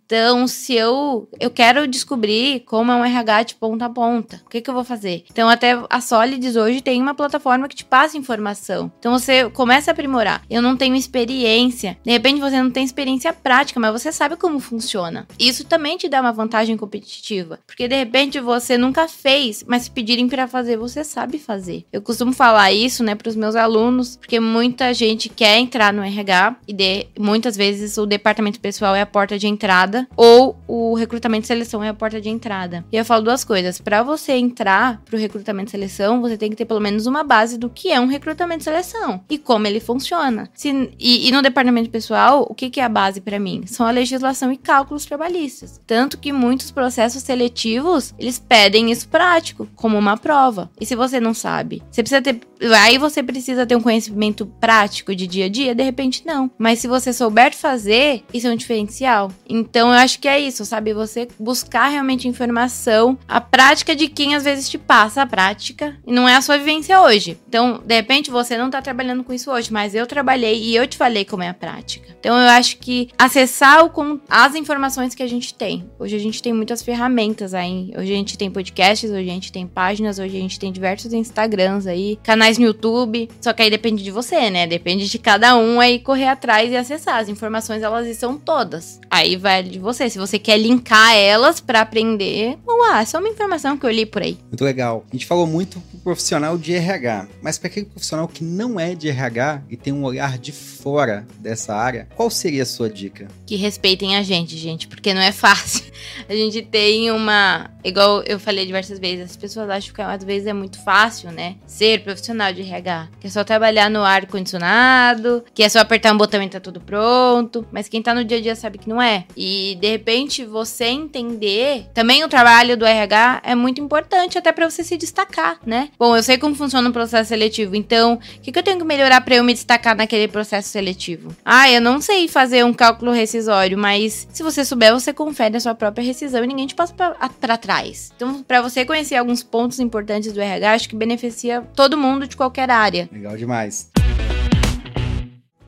se eu eu quero descobrir como é um RH de ponta a ponta, o que, que eu vou fazer? Então, até a Solids hoje tem uma plataforma que te passa informação. Então, você começa a aprimorar. Eu não tenho experiência. De repente, você não tem experiência prática, mas você sabe como funciona. Isso também te dá uma vantagem competitiva, porque de repente você nunca fez, mas se pedirem para fazer, você sabe fazer. Eu costumo falar isso, né, para os meus alunos, porque muita gente quer entrar no RH e de, muitas vezes o departamento pessoal é a porta de entrada ou o recrutamento e seleção é a porta de entrada. E eu falo duas coisas. Para você entrar pro recrutamento e seleção, você tem que ter pelo menos uma base do que é um recrutamento e seleção e como ele funciona. Se, e, e, no departamento pessoal, o que, que é a base para mim? São a legislação e cálculos trabalhistas. Tanto que muitos processos seletivos, eles pedem isso prático, como uma prova. E se você não sabe, você precisa ter. Aí você precisa ter um conhecimento prático de dia a dia, de repente não. Mas se você souber fazer, isso é um diferencial. Então eu acho que é isso, sabe? Você buscar realmente informação, a prática de quem às vezes te passa a prática e não é a sua vivência hoje. Então, de repente você não tá trabalhando com isso hoje, mas eu trabalhei e eu te falei como é a prática. Então eu acho que acessar o, as informações que a gente tem. Hoje a gente tem muitas ferramentas aí. Hoje a gente tem podcasts, hoje a gente tem páginas, hoje a gente tem diversos Instagrams aí, canais no YouTube. Só que aí depende de você, né? Depende de cada um aí correr atrás e acessar. As informações elas estão todas. Aí vai de você. Se você quer linkar elas para aprender, ou ah, é só uma informação que eu li por aí. Muito legal. A gente falou muito pro profissional de RH, mas para aquele profissional que não é de RH e tem um olhar de fora dessa área, qual seria a sua dica? Que respeitem a gente, gente, porque não é fácil. [LAUGHS] A gente tem uma. Igual eu falei diversas vezes, as pessoas acham que às vezes é muito fácil, né? Ser profissional de RH. Que é só trabalhar no ar-condicionado, que é só apertar um botão e tá tudo pronto. Mas quem tá no dia a dia sabe que não é. E de repente você entender. Também o trabalho do RH é muito importante, até para você se destacar, né? Bom, eu sei como funciona o processo seletivo, então o que, que eu tenho que melhorar para eu me destacar naquele processo seletivo? Ah, eu não sei fazer um cálculo rescisório, mas se você souber, você confere a sua própria rescisão e ninguém te passa para trás. Então, para você conhecer alguns pontos importantes do RH, acho que beneficia todo mundo de qualquer área. Legal demais.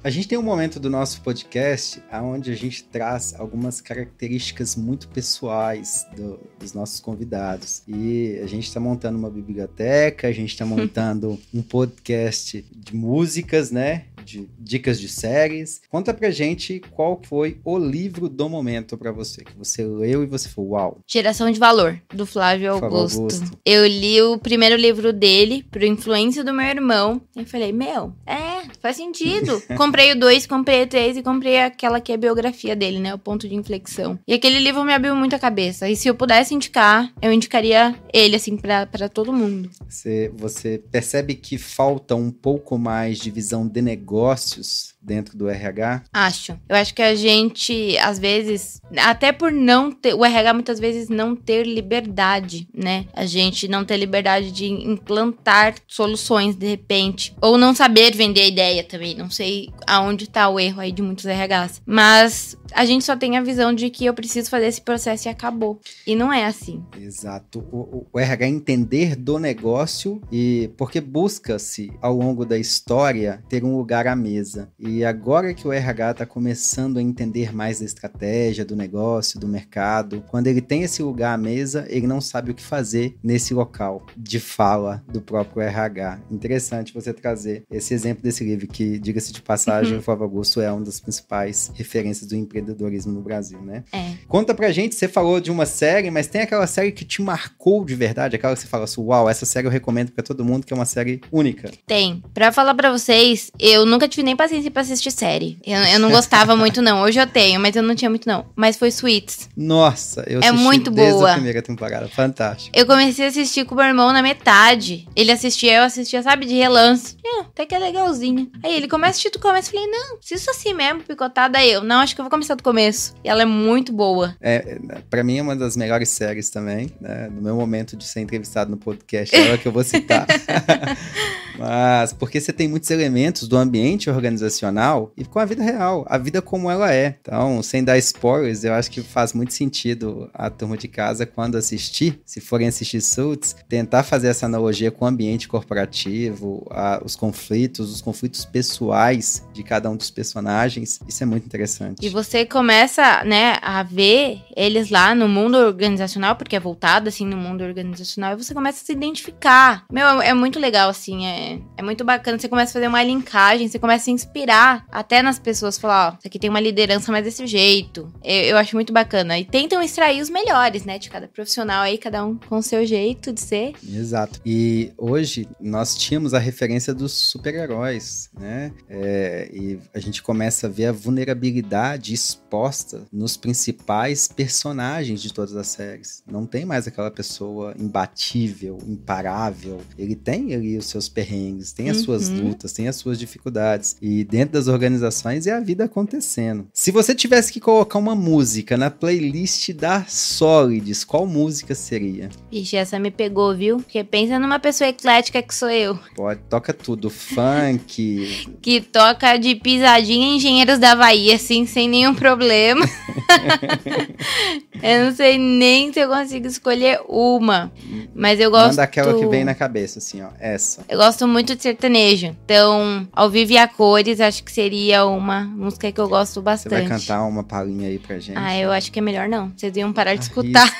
A gente tem um momento do nosso podcast onde a gente traz algumas características muito pessoais do, dos nossos convidados. E a gente está montando uma biblioteca, a gente está [LAUGHS] montando um podcast de músicas, né? De dicas de séries. Conta pra gente qual foi o livro do momento para você, que você leu e você falou, uau. Geração de Valor, do Flávio Augusto. Augusto. Eu li o primeiro livro dele, por influência do meu irmão. E falei, meu, é, faz sentido. [LAUGHS] comprei o dois, comprei o três e comprei aquela que é a biografia dele, né? O ponto de inflexão. E aquele livro me abriu muito a cabeça. E se eu pudesse indicar, eu indicaria ele, assim, para todo mundo. Você, você percebe que falta um pouco mais de visão de negócios dentro do RH? Acho. Eu acho que a gente, às vezes, até por não ter, o RH muitas vezes não ter liberdade, né? A gente não ter liberdade de implantar soluções de repente, ou não saber vender a ideia também. Não sei aonde tá o erro aí de muitos RHs. Mas a gente só tem a visão de que eu preciso fazer esse processo e acabou. E não é assim. Exato. O, o RH entender do negócio e porque busca-se ao longo da história ter um lugar à mesa. E agora que o RH está começando a entender mais da estratégia do negócio, do mercado, quando ele tem esse lugar à mesa, ele não sabe o que fazer nesse local de fala do próprio RH. Interessante você trazer esse exemplo desse livro que, diga-se de passagem, uhum. o Flávio Augusto é uma das principais referências do empreendedorismo empreendedorismo no Brasil, né? É. Conta pra gente, você falou de uma série, mas tem aquela série que te marcou de verdade? Aquela que você fala assim, uau, essa série eu recomendo pra todo mundo, que é uma série única. Tem. Pra falar pra vocês, eu nunca tive nem paciência pra assistir série. Eu, eu não gostava muito, não. Hoje eu tenho, mas eu não tinha muito, não. Mas foi Suits. Nossa, eu é muito desde boa. a primeira temporada. Fantástico. Eu comecei a assistir com o meu irmão na metade. Ele assistia, eu assistia, sabe, de relance. É, até que é legalzinho. Aí ele começa a assistir do começo. Eu falei, não, se isso assim mesmo, picotada, eu. Não, acho que eu vou começar do começo. E ela é muito boa. É, para mim é uma das melhores séries também, né? No meu momento de ser entrevistado no podcast, [LAUGHS] é ela que eu vou citar. [LAUGHS] Mas porque você tem muitos elementos do ambiente organizacional e com a vida real, a vida como ela é. Então, sem dar spoilers, eu acho que faz muito sentido a turma de casa, quando assistir, se forem assistir Suits, tentar fazer essa analogia com o ambiente corporativo, a, os conflitos, os conflitos pessoais de cada um dos personagens. Isso é muito interessante. E você começa, né, a ver eles lá no mundo organizacional, porque é voltado assim no mundo organizacional, e você começa a se identificar. Meu, é muito legal, assim, é é, muito bacana. Você começa a fazer uma linkagem, você começa a inspirar até nas pessoas. Falar, ó, isso aqui tem uma liderança mais desse jeito. Eu, eu acho muito bacana. E tentam extrair os melhores, né, de cada profissional aí, cada um com seu jeito de ser. Exato. E hoje nós tínhamos a referência dos super-heróis, né? É, e a gente começa a ver a vulnerabilidade exposta nos principais personagens de todas as séries. Não tem mais aquela pessoa imbatível, imparável. Ele tem ali os seus perrengues perrengues, tem as uhum. suas lutas, tem as suas dificuldades. E dentro das organizações é a vida acontecendo. Se você tivesse que colocar uma música na playlist da Solids, qual música seria? Ixi, essa me pegou, viu? Porque pensa numa pessoa eclética que sou eu. Pode, toca tudo. Funk. [LAUGHS] que toca de pisadinha Engenheiros da Bahia, assim, sem nenhum problema. [LAUGHS] eu não sei nem se eu consigo escolher uma. Mas eu gosto. Manda aquela que vem na cabeça, assim, ó. Essa. Eu gosto muito de sertanejo. Então, ao vivo e a cores, acho que seria uma música que eu gosto bastante. Você vai cantar uma palhinha aí pra gente? Ah, eu acho que é melhor não. Vocês iam parar de escutar. [LAUGHS]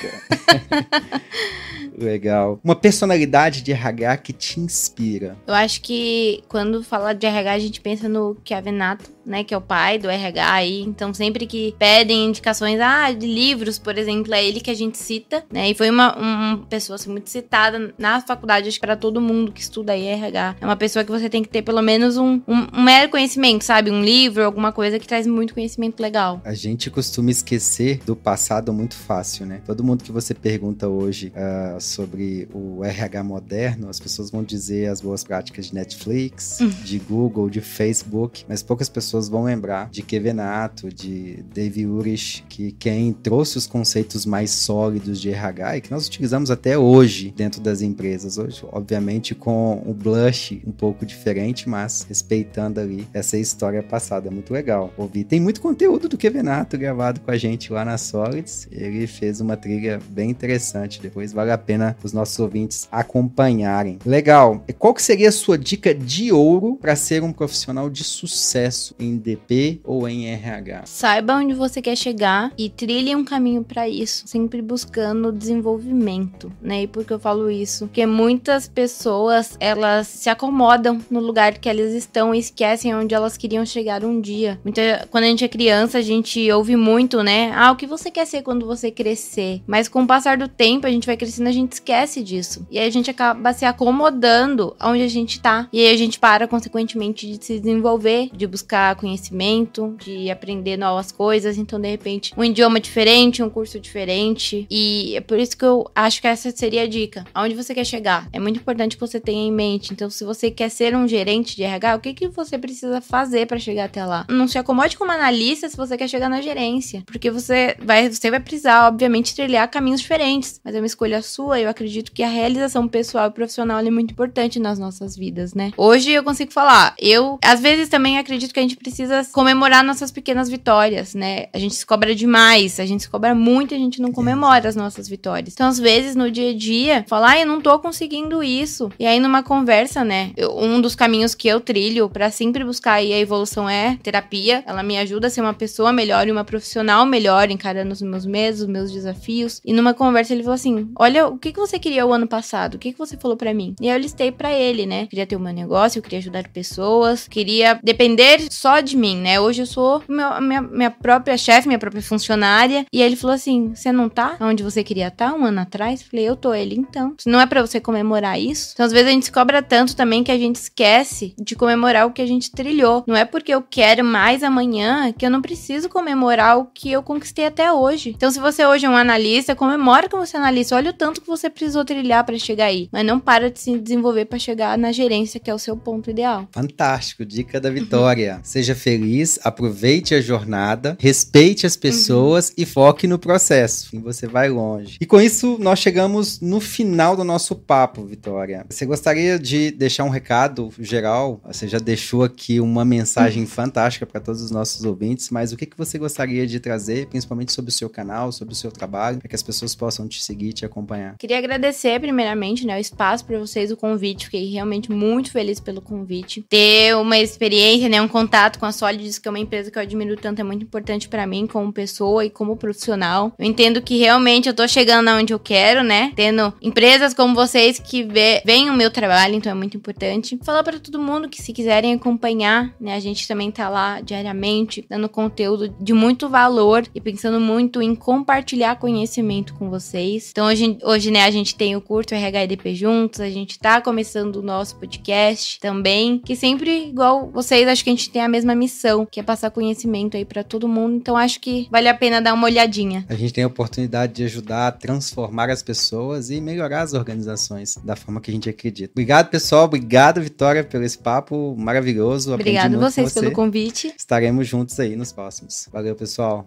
Legal. Uma personalidade de RH que te inspira. Eu acho que quando fala de RH, a gente pensa no Kevin Nato, né? Que é o pai do RH aí. Então, sempre que pedem indicações, ah, de livros, por exemplo, é ele que a gente cita, né? E foi uma, uma pessoa assim, muito citada na faculdade, acho que para todo mundo que estuda aí RH. É uma pessoa que você tem que ter pelo menos um, um, um mero conhecimento, sabe? Um livro, alguma coisa que traz muito conhecimento legal. A gente costuma esquecer do passado muito fácil, né? Todo mundo que você pergunta hoje uh, sobre o RH moderno, as pessoas vão dizer as boas práticas de Netflix, hum. de Google, de Facebook, mas poucas pessoas vão lembrar de Kevenato, de Dave Urich, que quem trouxe os conceitos mais sólidos de RH e que nós utilizamos até hoje dentro das empresas. Hoje, obviamente, com o blush um pouco diferente, mas respeitando ali essa história passada. Muito legal ouvir. Tem muito conteúdo do Kevenato gravado com a gente lá na Solids. Ele fez uma trilha bem interessante. Depois vale a pena pena os nossos ouvintes acompanharem. Legal. Qual que seria a sua dica de ouro para ser um profissional de sucesso em DP ou em RH? Saiba onde você quer chegar e trilhe um caminho para isso, sempre buscando desenvolvimento, né? E por que eu falo isso? Porque muitas pessoas, elas se acomodam no lugar que elas estão e esquecem onde elas queriam chegar um dia. Muita, quando a gente é criança, a gente ouve muito, né? Ah, o que você quer ser quando você crescer? Mas com o passar do tempo, a gente vai crescendo, a gente esquece disso. E aí a gente acaba se acomodando onde a gente tá. E aí a gente para, consequentemente, de se desenvolver, de buscar conhecimento, de aprender novas coisas. Então, de repente, um idioma diferente, um curso diferente. E é por isso que eu acho que essa seria a dica. Aonde você quer chegar? É muito importante que você tenha em mente. Então, se você quer ser um gerente de RH, o que, que você precisa fazer para chegar até lá? Não se acomode como analista se você quer chegar na gerência. Porque você vai, você vai precisar, obviamente, trilhar caminhos diferentes. Mas é uma escolha sua. Eu acredito que a realização pessoal e profissional é muito importante nas nossas vidas, né? Hoje eu consigo falar. Eu, às vezes, também acredito que a gente precisa comemorar nossas pequenas vitórias, né? A gente se cobra demais, a gente se cobra muito e a gente não comemora as nossas vitórias. Então, às vezes, no dia a dia, falar, ah, eu não tô conseguindo isso. E aí, numa conversa, né? Eu, um dos caminhos que eu trilho para sempre buscar aí a evolução é terapia. Ela me ajuda a ser uma pessoa melhor e uma profissional melhor, encarando os meus medos, os meus desafios. E numa conversa ele falou assim: Olha, o que, que você queria o ano passado? O que, que você falou para mim? E aí eu listei para ele, né? Queria ter o meu negócio, eu queria ajudar pessoas, queria depender só de mim, né? Hoje eu sou meu, minha, minha própria chefe, minha própria funcionária. E aí ele falou assim: Você não tá onde você queria estar tá, um ano atrás? Eu falei: Eu tô. Ele, então. Não é para você comemorar isso? Então, às vezes a gente se cobra tanto também que a gente esquece de comemorar o que a gente trilhou. Não é porque eu quero mais amanhã que eu não preciso comemorar o que eu conquistei até hoje. Então, se você hoje é um analista, comemora que você é analista. Olha o tanto que você precisou trilhar para chegar aí. Mas não para de se desenvolver para chegar na gerência, que é o seu ponto ideal. Fantástico. Dica da Vitória. Seja feliz, aproveite a jornada, respeite as pessoas uhum. e foque no processo. E você vai longe. E com isso, nós chegamos no final do nosso papo, Vitória. Você gostaria de deixar um recado geral? Você já deixou aqui uma mensagem uhum. fantástica para todos os nossos ouvintes, mas o que, que você gostaria de trazer, principalmente sobre o seu canal, sobre o seu trabalho, para que as pessoas possam te seguir e te acompanhar? Queria agradecer, primeiramente, né, o espaço para vocês, o convite. Fiquei realmente muito feliz pelo convite. Ter uma experiência, né, um contato com a Solids, que é uma empresa que eu admiro tanto, é muito importante para mim como pessoa e como profissional. Eu entendo que realmente eu tô chegando aonde eu quero, né? Tendo empresas como vocês que veem o meu trabalho, então é muito importante. Falar para todo mundo que se quiserem acompanhar, né, a gente também tá lá diariamente dando conteúdo de muito valor e pensando muito em compartilhar conhecimento com vocês. Então hoje, hoje né, a gente tem o curto RHDP juntos, a gente tá começando o nosso podcast também, que sempre igual vocês, acho que a gente tem a mesma missão, que é passar conhecimento aí para todo mundo. Então acho que vale a pena dar uma olhadinha. A gente tem a oportunidade de ajudar a transformar as pessoas e melhorar as organizações da forma que a gente acredita. Obrigado, pessoal. Obrigado, Vitória, pelo esse papo maravilhoso. Obrigado vocês você. pelo convite. Estaremos juntos aí nos próximos. Valeu, pessoal.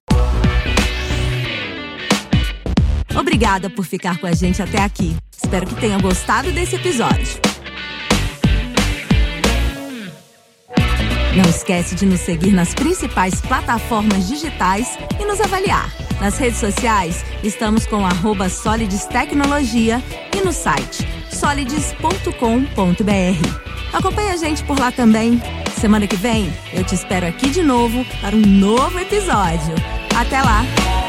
Obrigada por ficar com a gente até aqui. Espero que tenham gostado desse episódio. Não esquece de nos seguir nas principais plataformas digitais e nos avaliar. Nas redes sociais, estamos com arroba Solides Tecnologia e no site solides.com.br. Acompanhe a gente por lá também. Semana que vem, eu te espero aqui de novo para um novo episódio. Até lá!